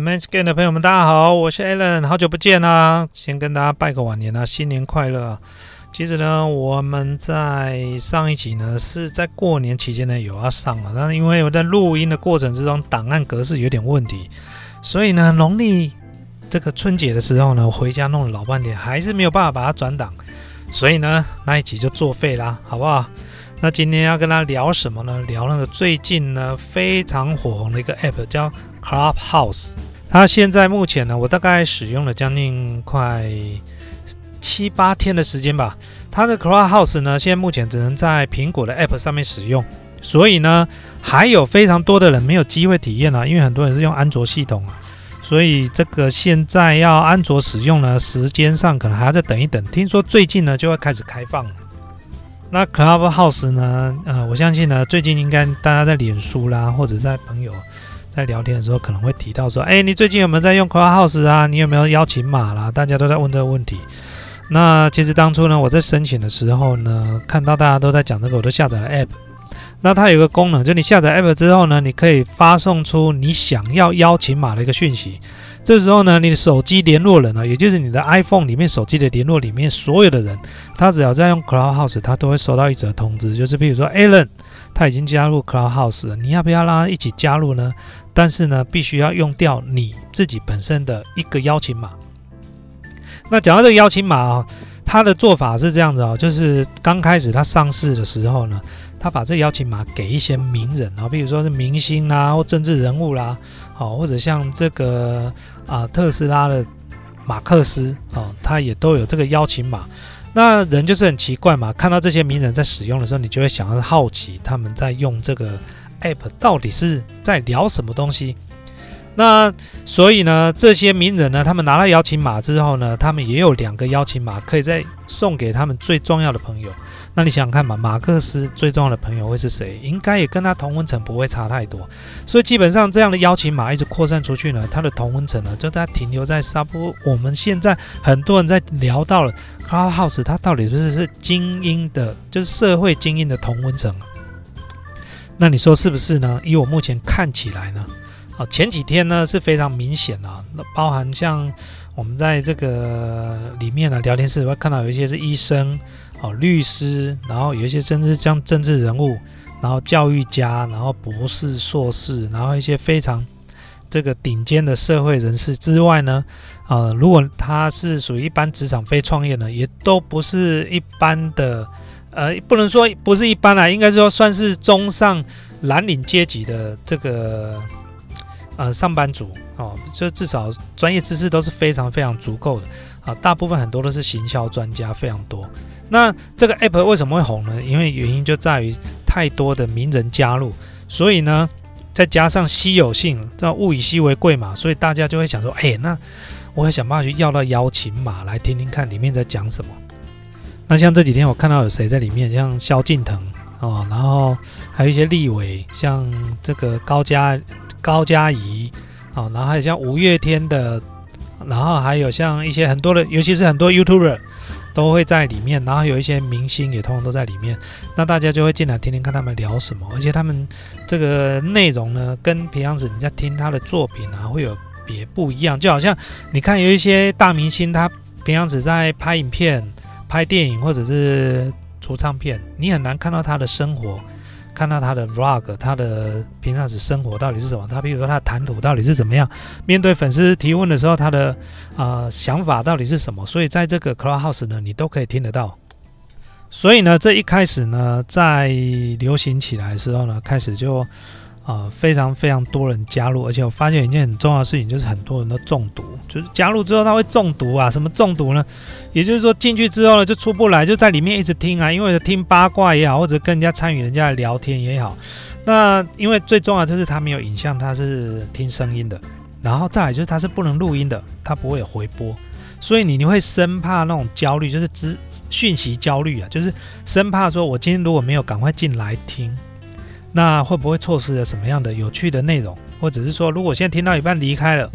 m a n s c a n 的朋友们，大家好，我是 Alan，好久不见啦！先跟大家拜个晚年啊，新年快乐！其实呢，我们在上一集呢是在过年期间呢有要上了，但是因为我在录音的过程之中档案格式有点问题，所以呢农历这个春节的时候呢回家弄了老半天，还是没有办法把它转档，所以呢那一集就作废啦，好不好？那今天要跟大家聊什么呢？聊那个最近呢非常火红的一个 App 叫 Clubhouse，它现在目前呢我大概使用了将近快。七八天的时间吧，它的 Clubhouse 呢，现在目前只能在苹果的 App 上面使用，所以呢，还有非常多的人没有机会体验啊，因为很多人是用安卓系统啊，所以这个现在要安卓使用呢，时间上可能还要再等一等。听说最近呢就会开始开放了。那 Clubhouse 呢，呃，我相信呢，最近应该大家在脸书啦，或者在朋友在聊天的时候，可能会提到说，哎，你最近有没有在用 Clubhouse 啊？你有没有邀请码啦？大家都在问这个问题。那其实当初呢，我在申请的时候呢，看到大家都在讲这个，我都下载了 App。那它有个功能，就你下载 App 之后呢，你可以发送出你想要邀请码的一个讯息。这时候呢，你的手机联络人呢，也就是你的 iPhone 里面手机的联络里面所有的人，他只要在用 Clubhouse，他都会收到一则通知，就是比如说 Alan 他已经加入 Clubhouse 了，你要不要让他一起加入呢？但是呢，必须要用掉你自己本身的一个邀请码。那讲到这个邀请码啊，它的做法是这样子啊，就是刚开始它上市的时候呢，它把这个邀请码给一些名人啊，比如说是明星啦，或政治人物啦，好，或者像这个啊特斯拉的马克思啊，他也都有这个邀请码。那人就是很奇怪嘛，看到这些名人在使用的时候，你就会想要好奇他们在用这个 app 到底是在聊什么东西。那所以呢，这些名人呢，他们拿了邀请码之后呢，他们也有两个邀请码可以再送给他们最重要的朋友。那你想想看嘛，马克思最重要的朋友会是谁？应该也跟他同温层不会差太多。所以基本上这样的邀请码一直扩散出去呢，他的同温层呢，就在停留在差不多我们现在很多人在聊到了 Clubhouse，它到底是不是精英的，就是社会精英的同温层？那你说是不是呢？以我目前看起来呢？啊，前几天呢是非常明显啊，那包含像我们在这个里面的聊天室会看到有一些是医生、哦律师，然后有一些甚至像政治人物，然后教育家，然后博士、硕士，然后一些非常这个顶尖的社会人士之外呢，呃，如果他是属于一般职场非创业呢，也都不是一般的，呃，不能说不是一般啦，应该说算是中上蓝领阶级的这个。呃，上班族哦，就至少专业知识都是非常非常足够的啊。大部分很多都是行销专家，非常多。那这个 app 为什么会红呢？因为原因就在于太多的名人加入，所以呢，再加上稀有性，这物以稀为贵嘛，所以大家就会想说，哎，那我会想办法去要到邀请码来听听看里面在讲什么。那像这几天我看到有谁在里面，像萧敬腾哦，然后还有一些立委，像这个高嘉。高嘉怡，哦，然后还有像五月天的，然后还有像一些很多的，尤其是很多 YouTuber 都会在里面，然后有一些明星也通通都在里面，那大家就会进来听听看他们聊什么，而且他们这个内容呢，跟平常时你在听他的作品啊，会有别不一样，就好像你看有一些大明星，他平常时在拍影片、拍电影或者是出唱片，你很难看到他的生活。看到他的 vlog，他的平常时生活到底是什么？他比如说他谈吐到底是怎么样？面对粉丝提问的时候，他的啊想法到底是什么？所以在这个 Clubhouse 呢，你都可以听得到。所以呢，这一开始呢，在流行起来的时候呢，开始就。啊，非常非常多人加入，而且我发现一件很重要的事情，就是很多人都中毒。就是加入之后他会中毒啊？什么中毒呢？也就是说进去之后呢，就出不来，就在里面一直听啊，因为听八卦也好，或者跟人家参与人家的聊天也好。那因为最重要就是它没有影像，它是听声音的。然后再来就是它是不能录音的，它不会有回播，所以你你会生怕那种焦虑，就是资讯息焦虑啊，就是生怕说我今天如果没有赶快进来听。那会不会错失了什么样的有趣的内容，或者是说，如果现在听到一半离开了，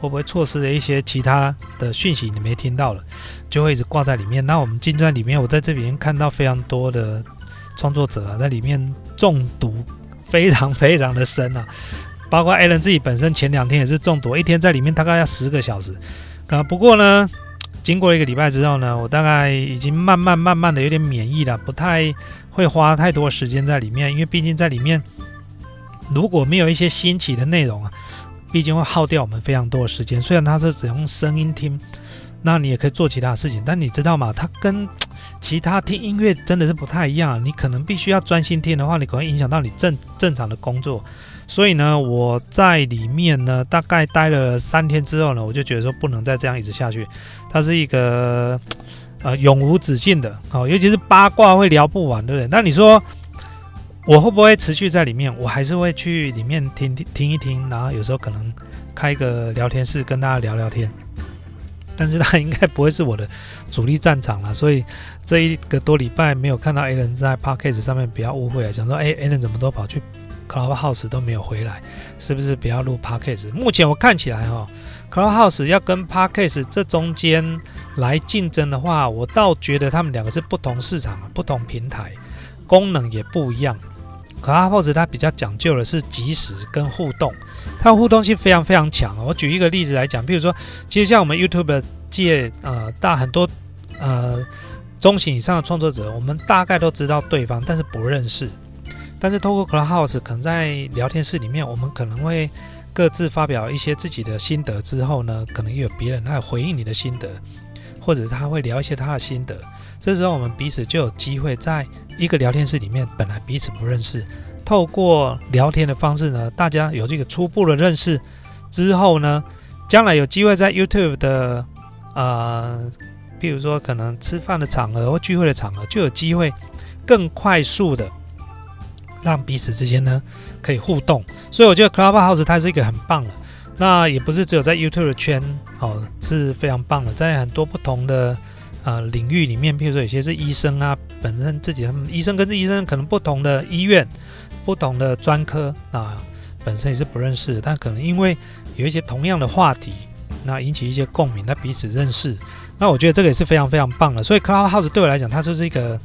会不会错失了一些其他的讯息你没听到了，就会一直挂在里面？那我们进在里面，我在这边看到非常多的创作者啊，在里面中毒非常非常的深啊。包括 Allen 自己本身前两天也是中毒，一天在里面大概要十个小时。啊，不过呢，经过一个礼拜之后呢，我大概已经慢慢慢慢的有点免疫了，不太会花太多时间在里面，因为毕竟在里面如果没有一些新奇的内容啊，毕竟会耗掉我们非常多的时间。虽然它是只用声音听。那你也可以做其他事情，但你知道吗？它跟其他听音乐真的是不太一样。你可能必须要专心听的话，你可能影响到你正正常的工作。所以呢，我在里面呢，大概待了三天之后呢，我就觉得说不能再这样一直下去。它是一个呃永无止境的哦，尤其是八卦会聊不完，对不对？那你说我会不会持续在里面？我还是会去里面听听听一听，然后有时候可能开个聊天室跟大家聊聊天。但是他应该不会是我的主力战场了，所以这一个多礼拜没有看到 A 人在 Parkcase 上面，不要误会啊，想说哎，A 人怎么都跑去 Clubhouse 都没有回来，是不是不要录 Parkcase？目前我看起来哈，Clubhouse 要跟 Parkcase 这中间来竞争的话，我倒觉得他们两个是不同市场、不同平台，功能也不一样。Clubhouse 它比较讲究的是即时跟互动，它的互动性非常非常强。我举一个例子来讲，比如说，其实像我们 YouTube 界呃大很多呃中型以上的创作者，我们大概都知道对方，但是不认识。但是透过 Clubhouse，可能在聊天室里面，我们可能会各自发表一些自己的心得之后呢，可能有别人来回应你的心得，或者他会聊一些他的心得。这时候我们彼此就有机会在一个聊天室里面，本来彼此不认识，透过聊天的方式呢，大家有这个初步的认识之后呢，将来有机会在 YouTube 的呃，譬如说可能吃饭的场合或聚会的场合，就有机会更快速的让彼此之间呢可以互动。所以我觉得 Clubhouse 它是一个很棒的，那也不是只有在 YouTube 圈哦是非常棒的，在很多不同的。呃，领域里面，譬如说有些是医生啊，本身自己他们医生跟医生可能不同的医院、不同的专科啊，本身也是不认识的，但可能因为有一些同样的话题，那引起一些共鸣，那彼此认识，那我觉得这个也是非常非常棒的。所以 Clubhouse 对我来讲，它就是一个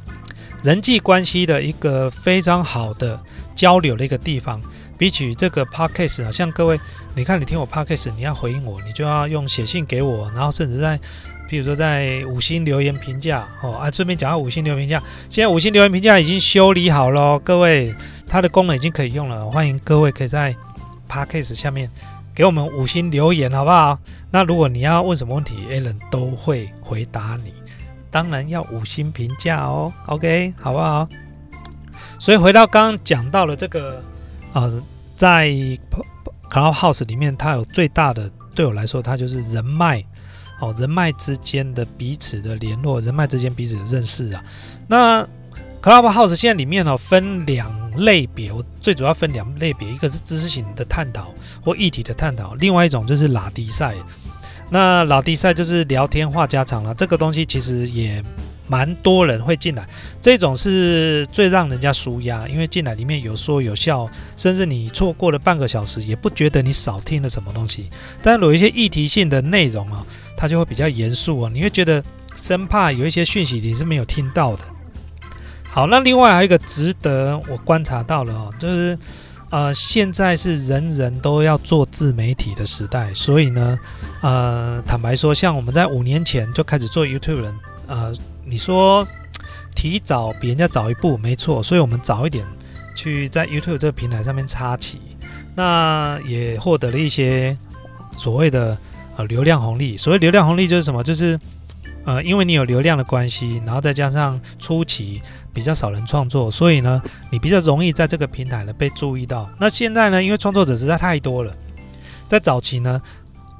人际关系的一个非常好的交流的一个地方。比起这个 Podcast 啊，像各位，你看你听我 Podcast，你要回应我，你就要用写信给我，然后甚至在。比如说在五星留言评价哦啊，顺便讲到五星留言评价，现在五星留言评价已经修理好了，各位，它的功能已经可以用了，欢迎各位可以在 Podcast 下面给我们五星留言，好不好？那如果你要问什么问题，Alan 都会回答你，当然要五星评价哦，OK，好不好？所以回到刚刚讲到了这个啊，在 Cloudhouse 里面，它有最大的对我来说，它就是人脉。哦，人脉之间的彼此的联络，人脉之间彼此的认识啊。那 Clubhouse 现在里面哦分两类别，我最主要分两类别，一个是知识型的探讨或议题的探讨，另外一种就是拉迪赛。那拉迪赛就是聊天话家常了，这个东西其实也。蛮多人会进来，这种是最让人家舒压，因为进来里面有说有笑，甚至你错过了半个小时也不觉得你少听了什么东西。但有一些议题性的内容啊，他就会比较严肃啊，你会觉得生怕有一些讯息你是没有听到的。好，那另外还有一个值得我观察到了哦，就是呃，现在是人人都要做自媒体的时代，所以呢，呃，坦白说，像我们在五年前就开始做 YouTube 人，呃。你说提早比人家早一步，没错，所以我们早一点去在 YouTube 这个平台上面插旗，那也获得了一些所谓的呃流量红利。所谓流量红利就是什么？就是呃，因为你有流量的关系，然后再加上初期比较少人创作，所以呢，你比较容易在这个平台呢被注意到。那现在呢，因为创作者实在太多了，在早期呢，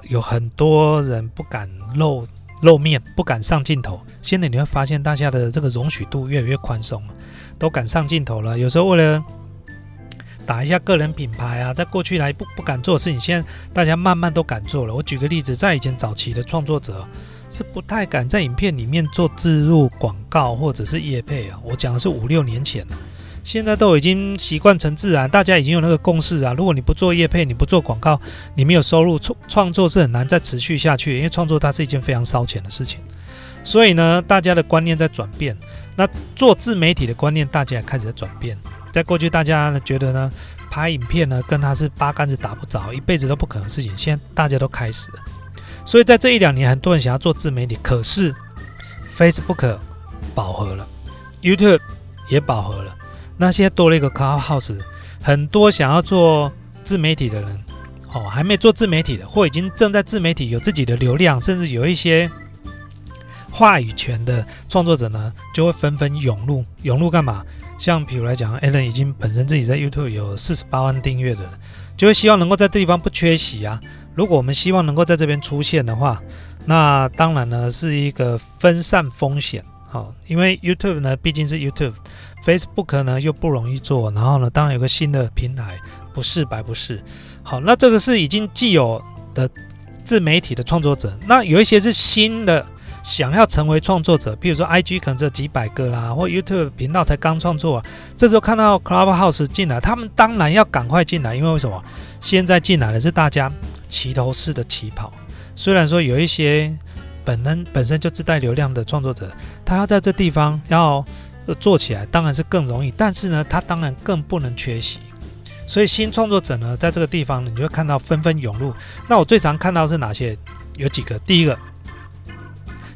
有很多人不敢露。露面不敢上镜头，现在你会发现大家的这个容许度越来越宽松了，都敢上镜头了。有时候为了打一下个人品牌啊，在过去来不不敢做的事情，现在大家慢慢都敢做了。我举个例子，在以前早期的创作者是不太敢在影片里面做植入广告或者是业配啊。我讲的是五六年前了。现在都已经习惯成自然，大家已经有那个共识啊。如果你不做业配，你不做广告，你没有收入，创创作是很难再持续下去。因为创作它是一件非常烧钱的事情，所以呢，大家的观念在转变。那做自媒体的观念，大家也开始在转变。在过去，大家呢觉得呢拍影片呢，跟他是八竿子打不着，一辈子都不可能的事情。现在大家都开始了，所以在这一两年，很多人想要做自媒体，可是 Facebook 饱和了，YouTube 也饱和了，那现在多了一个 Clubhouse，很多想要做自媒体的人，哦，还没做自媒体的，或已经正在自媒体有自己的流量，甚至有一些话语权的创作者呢，就会纷纷涌入，涌入干嘛？像比如来讲，Allen 已经本身自己在 YouTube 有四十八万订阅的，就会希望能够在这地方不缺席啊。如果我们希望能够在这边出现的话，那当然呢是一个分散风险啊，因为 YouTube 呢毕竟是 YouTube，Facebook 呢又不容易做，然后呢当然有个新的平台，不是白不是。好，那这个是已经既有的自媒体的创作者，那有一些是新的。想要成为创作者，比如说 IG 可能只有几百个啦，或 YouTube 频道才刚创作，这时候看到 Clubhouse 进来，他们当然要赶快进来，因为为什么？现在进来的是大家齐头式的起跑。虽然说有一些本身本身就自带流量的创作者，他要在这地方要做起来，当然是更容易，但是呢，他当然更不能缺席。所以新创作者呢，在这个地方，你就会看到纷纷涌入。那我最常看到是哪些？有几个，第一个。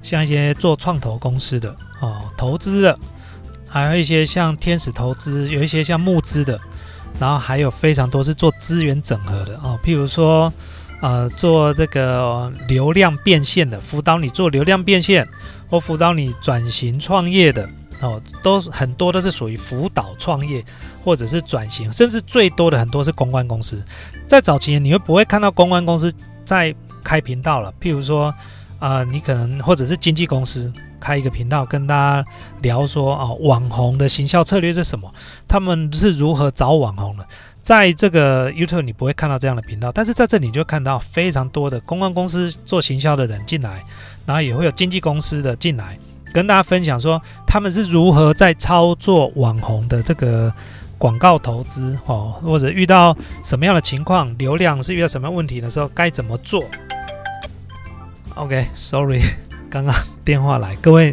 像一些做创投公司的哦，投资的，还有一些像天使投资，有一些像募资的，然后还有非常多是做资源整合的哦，譬如说呃做这个流量变现的，辅导你做流量变现，或辅导你转型创业的哦，都很多都是属于辅导创业或者是转型，甚至最多的很多是公关公司。在早期你会不会看到公关公司在开频道了？譬如说。啊，你可能或者是经纪公司开一个频道，跟大家聊说啊，网红的行销策略是什么？他们是如何找网红的？在这个 YouTube 你不会看到这样的频道，但是在这里你就看到非常多的公关公司做行销的人进来，然后也会有经纪公司的进来，跟大家分享说他们是如何在操作网红的这个广告投资哦，或者遇到什么样的情况，流量是遇到什么样问题的时候该怎么做。OK，Sorry，刚刚电话来，各位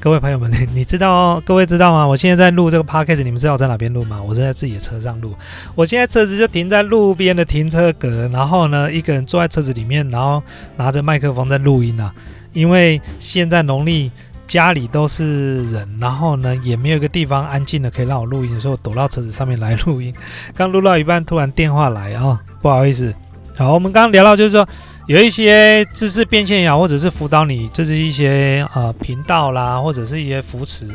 各位朋友们，你知道各位知道吗？我现在在录这个 Podcast，你们知道我在哪边录吗？我是在自己的车上录。我现在车子就停在路边的停车格，然后呢，一个人坐在车子里面，然后拿着麦克风在录音啊。因为现在农历家里都是人，然后呢，也没有一个地方安静的可以让我录音，所以我躲到车子上面来录音。刚录到一半，突然电话来啊，不好意思。好，我们刚刚聊到就是说。有一些知识变现也好，或者是辅导你，这是一些呃频道啦，或者是一些扶持，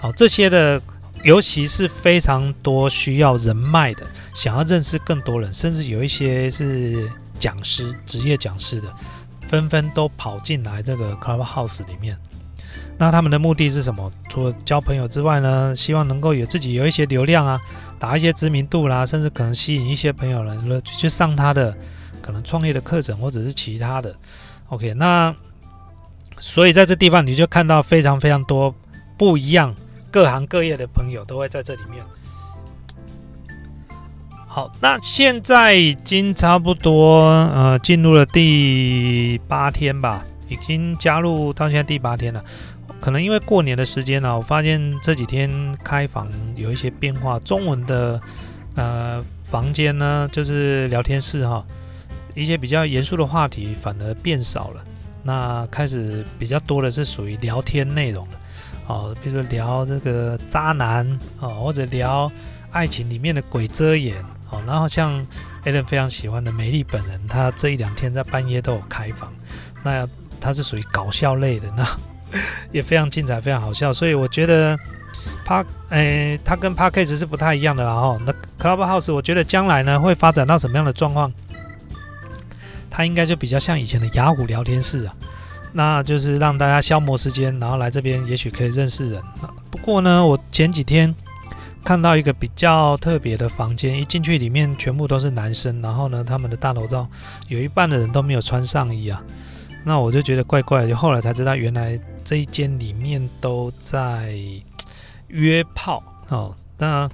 好这些的，尤其是非常多需要人脉的，想要认识更多人，甚至有一些是讲师、职业讲师的，纷纷都跑进来这个 Clubhouse 里面。那他们的目的是什么？除了交朋友之外呢，希望能够有自己有一些流量啊，打一些知名度啦，甚至可能吸引一些朋友来去上他的。可能创业的课程或者是其他的，OK，那所以在这地方你就看到非常非常多不一样各行各业的朋友都会在这里面。好，那现在已经差不多呃进入了第八天吧，已经加入到现在第八天了。可能因为过年的时间呢，我发现这几天开房有一些变化，中文的呃房间呢就是聊天室哈。一些比较严肃的话题反而变少了，那开始比较多的是属于聊天内容的，哦，比如说聊这个渣男哦，或者聊爱情里面的鬼遮眼。哦，然后像 Allen 非常喜欢的美丽本人，他这一两天在半夜都有开房，那他是属于搞笑类的，那 也非常精彩，非常好笑，所以我觉得帕诶，他跟 Parkes 是不太一样的啦哦，那 Clubhouse 我觉得将来呢会发展到什么样的状况？它应该就比较像以前的雅虎聊天室啊，那就是让大家消磨时间，然后来这边也许可以认识人。不过呢，我前几天看到一个比较特别的房间，一进去里面全部都是男生，然后呢，他们的大头照有一半的人都没有穿上衣啊，那我就觉得怪怪的。就后来才知道，原来这一间里面都在约炮哦。那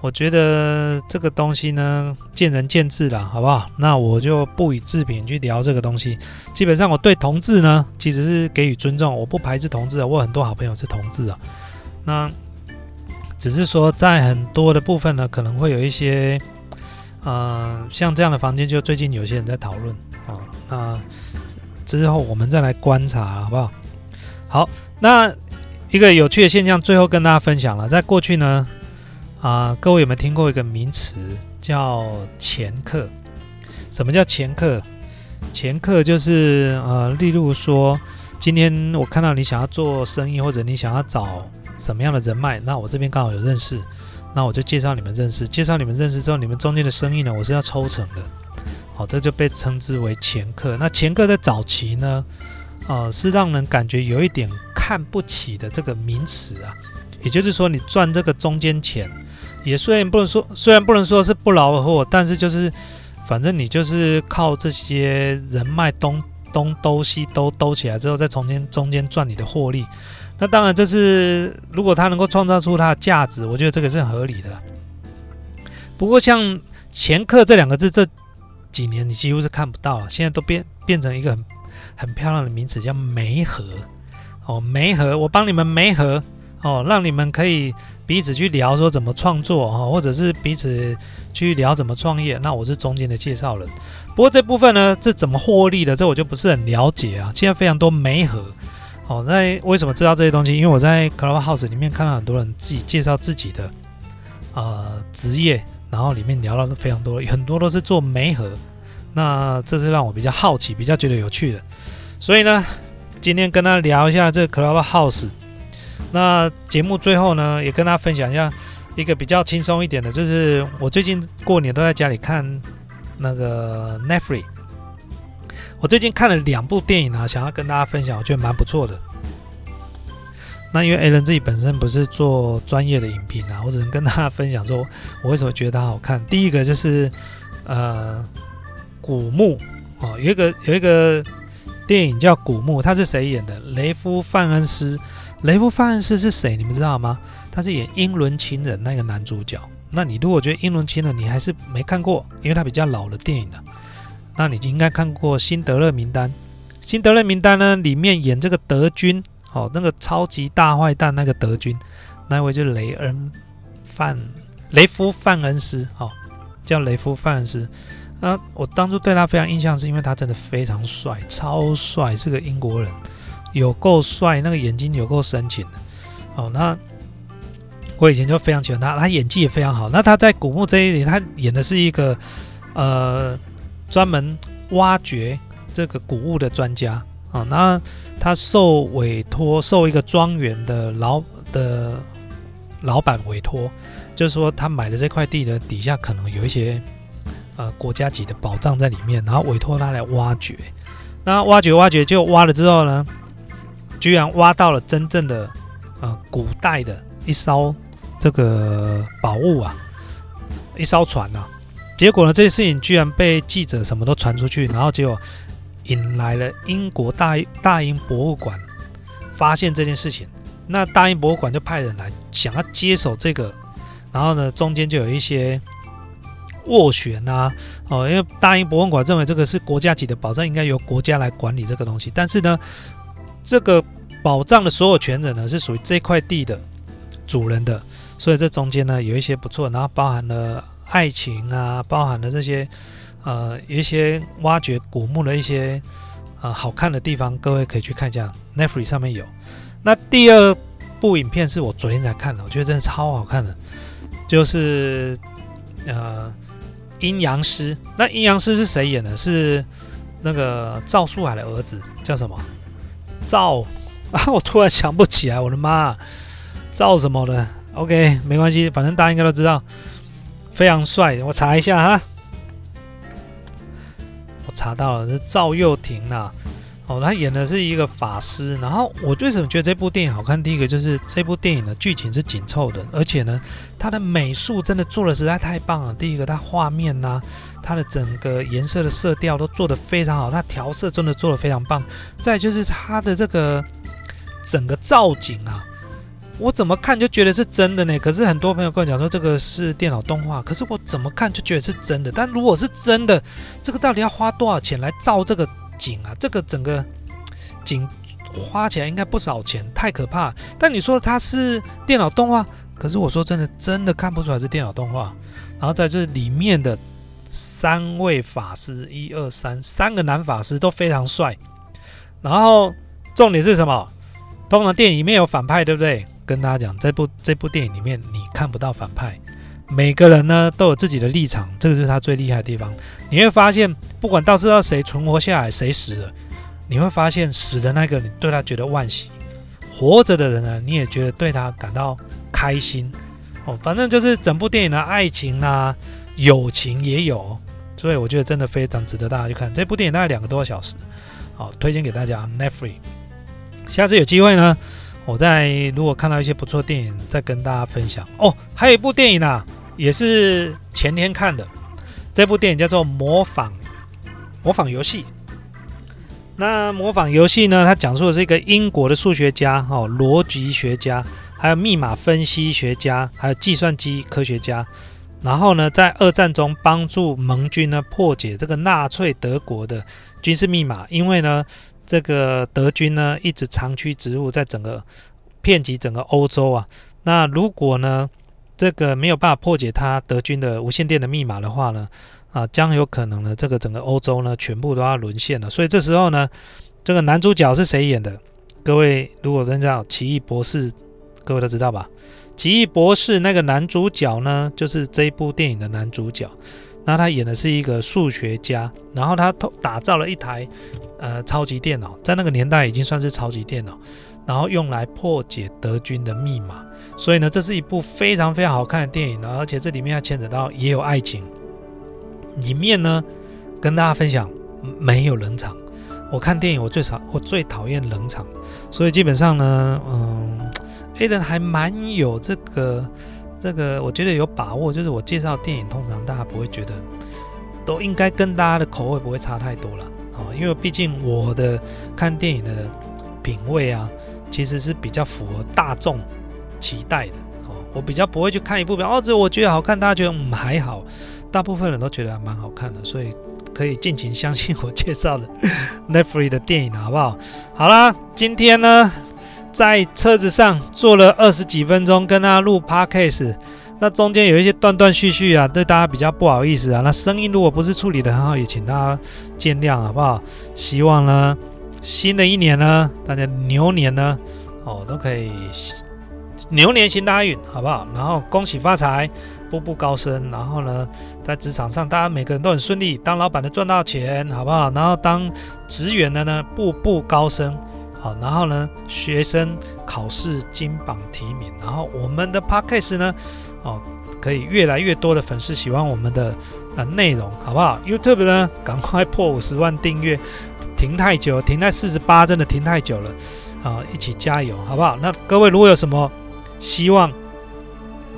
我觉得这个东西呢，见仁见智了，好不好？那我就不以置评去聊这个东西。基本上，我对同志呢，其实是给予尊重，我不排斥同志啊。我很多好朋友是同志啊。那只是说，在很多的部分呢，可能会有一些嗯，像这样的房间，就最近有些人在讨论啊。那之后我们再来观察，好不好？好，那一个有趣的现象，最后跟大家分享了。在过去呢，啊，各位有没有听过一个名词叫前客？什么叫前客？前客就是呃，例如说，今天我看到你想要做生意，或者你想要找什么样的人脉，那我这边刚好有认识。那我就介绍你们认识，介绍你们认识之后，你们中间的生意呢，我是要抽成的，好，这就被称之为前客。那前客在早期呢，呃，是让人感觉有一点看不起的这个名词啊，也就是说，你赚这个中间钱，也虽然不能说，虽然不能说是不劳而获，但是就是，反正你就是靠这些人脉东东兜西兜兜起来之后，再中间中间赚你的获利。那当然，这是如果他能够创造出它的价值，我觉得这个是很合理的。不过，像“前客”这两个字，这几年你几乎是看不到了，现在都变变成一个很很漂亮的名词，叫“媒合”。哦，媒合，我帮你们媒合哦，让你们可以彼此去聊说怎么创作哈，或者是彼此去聊怎么创业。那我是中间的介绍人。不过这部分呢，这怎么获利的，这我就不是很了解啊。现在非常多媒合。哦，那为什么知道这些东西？因为我在 Clubhouse 里面看到很多人自己介绍自己的呃职业，然后里面聊到的非常多，很多都是做媒合。那这是让我比较好奇，比较觉得有趣的。所以呢，今天跟他聊一下这 Clubhouse。那节目最后呢，也跟大家分享一下一个比较轻松一点的，就是我最近过年都在家里看那个 Netflix。我最近看了两部电影啊，想要跟大家分享，我觉得蛮不错的。那因为 Alan 自己本身不是做专业的影评啊，我只能跟大家分享说，我为什么觉得它好看。第一个就是呃，古墓哦，有一个有一个电影叫《古墓》，它是谁演的？雷夫·范恩斯。雷夫·范恩斯是谁？你们知道吗？他是演《英伦情人》那个男主角。那你如果觉得《英伦情人》你还是没看过，因为他比较老的电影了。那你就应该看过《辛德勒名单》。《辛德勒名单》呢，里面演这个德军，哦，那个超级大坏蛋那个德军，那位就是雷恩范雷夫范恩斯，哦，叫雷夫范恩斯。那我当初对他非常印象，是因为他真的非常帅，超帅，是个英国人，有够帅，那个眼睛有够深情的。哦，那我以前就非常喜欢他，他演技也非常好。那他在《古墓》这一里，他演的是一个，呃。专门挖掘这个古物的专家啊，那他受委托，受一个庄园的老的老板委托，就是说他买的这块地的底下可能有一些呃国家级的宝藏在里面，然后委托他来挖掘。那挖掘挖掘就挖了之后呢，居然挖到了真正的呃古代的一艘这个宝物啊，一艘船啊。结果呢？这件事情居然被记者什么都传出去，然后结果引来了英国大大英博物馆发现这件事情。那大英博物馆就派人来想要接手这个，然后呢，中间就有一些斡旋啊，哦，因为大英博物馆认为这个是国家级的宝藏，应该由国家来管理这个东西。但是呢，这个宝藏的所有权人呢是属于这块地的主人的，所以这中间呢有一些不错，然后包含了。爱情啊，包含了这些，呃，有一些挖掘古墓的一些，呃，好看的地方，各位可以去看一下，Netflix 上面有。那第二部影片是我昨天才看的，我觉得真的超好看的，就是呃，阴阳师。那阴阳师是谁演的？是那个赵树海的儿子，叫什么？赵啊，我突然想不起来，我的妈，赵什么的？OK，没关系，反正大家应该都知道。非常帅，我查一下哈。我查到了是赵又廷呐，哦，他演的是一个法师。然后我为什么觉得这部电影好看？第一个就是这部电影的剧情是紧凑的，而且呢，它的美术真的做的实在太棒了。第一个，它画面呐，它的整个颜色的色调都做得非常好，它调色真的做得非常棒。再就是它的这个整个造景啊。我怎么看就觉得是真的呢？可是很多朋友跟我讲说这个是电脑动画，可是我怎么看就觉得是真的。但如果是真的，这个到底要花多少钱来造这个景啊？这个整个景花起来应该不少钱，太可怕。但你说它是电脑动画，可是我说真的，真的看不出来是电脑动画。然后在这里面的三位法师，一二三，三个男法师都非常帅。然后重点是什么？通常电影里面有反派，对不对？跟大家讲，这部这部电影里面你看不到反派，每个人呢都有自己的立场，这个就是他最厉害的地方。你会发现，不管到时候谁存活下来，谁死了，你会发现死的那个你对他觉得惋惜，活着的人呢你也觉得对他感到开心。哦，反正就是整部电影的爱情啊。友情也有，所以我觉得真的非常值得大家去看这部电影，大概两个多小时，好，推荐给大家。Netflix，下次有机会呢，我再如果看到一些不错电影，再跟大家分享。哦，还有一部电影啊，也是前天看的，这部电影叫做《模仿模仿游戏》。那模仿游戏呢，它讲述的是一个英国的数学家、哦，逻辑学家，还有密码分析学家，还有计算机科学家。然后呢，在二战中帮助盟军呢破解这个纳粹德国的军事密码，因为呢，这个德军呢一直长驱直入，在整个遍及整个欧洲啊。那如果呢，这个没有办法破解他德军的无线电的密码的话呢，啊，将有可能呢，这个整个欧洲呢全部都要沦陷了。所以这时候呢，这个男主角是谁演的？各位如果认识奇异博士，各位都知道吧？奇异博士那个男主角呢，就是这一部电影的男主角。那他演的是一个数学家，然后他打造了一台呃超级电脑，在那个年代已经算是超级电脑，然后用来破解德军的密码。所以呢，这是一部非常非常好看的电影呢，而且这里面要牵扯到也有爱情。里面呢，跟大家分享没有冷场。我看电影我最少我最讨厌冷场，所以基本上呢，嗯。A 人还蛮有这个，这个我觉得有把握，就是我介绍电影，通常大家不会觉得，都应该跟大家的口味不会差太多了啊，因为毕竟我的看电影的品味啊，其实是比较符合大众期待的哦，我比较不会去看一部片哦，这我觉得好看，大家觉得嗯还好，大部分人都觉得还蛮好看的，所以可以尽情相信我介绍的 Netflix 的电影，好不好？好啦，今天呢。在车子上坐了二十几分钟，跟大家录 podcast，那中间有一些断断续续啊，对大家比较不好意思啊。那声音如果不是处理的很好，也请大家见谅，好不好？希望呢，新的一年呢，大家牛年呢，哦，都可以牛年行大运，好不好？然后恭喜发财，步步高升。然后呢，在职场上，大家每个人都很顺利，当老板的赚到钱，好不好？然后当职员的呢，步步高升。好，然后呢，学生考试金榜题名，然后我们的 podcast 呢，哦，可以越来越多的粉丝喜欢我们的呃内容，好不好？YouTube 呢，赶快破五十万订阅，停太久，停在四十八，真的停太久了，啊，一起加油，好不好？那各位如果有什么希望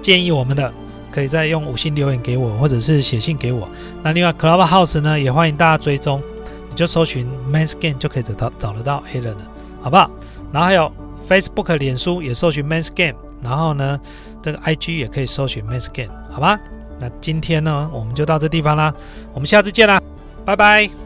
建议我们的，可以再用五星留言给我，或者是写信给我。那另外 Clubhouse 呢，也欢迎大家追踪，你就搜寻 Man's Game 就可以找到找得到 Helen 了。好不好？然后还有 Facebook、脸书也搜寻 Men's Game，然后呢，这个 IG 也可以搜寻 Men's Game，好吧？那今天呢，我们就到这地方啦，我们下次见啦，拜拜。